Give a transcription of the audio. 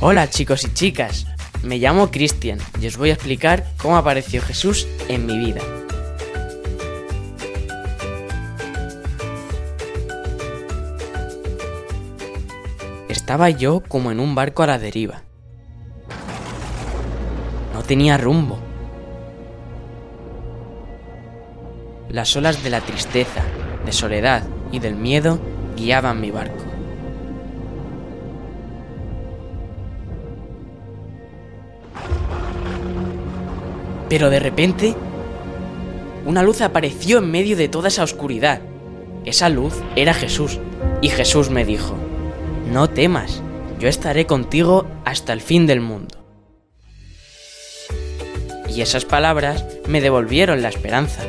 Hola chicos y chicas, me llamo Cristian y os voy a explicar cómo apareció Jesús en mi vida. Estaba yo como en un barco a la deriva. No tenía rumbo. Las olas de la tristeza, de soledad y del miedo guiaban mi barco. Pero de repente, una luz apareció en medio de toda esa oscuridad. Esa luz era Jesús. Y Jesús me dijo, no temas, yo estaré contigo hasta el fin del mundo. Y esas palabras me devolvieron la esperanza.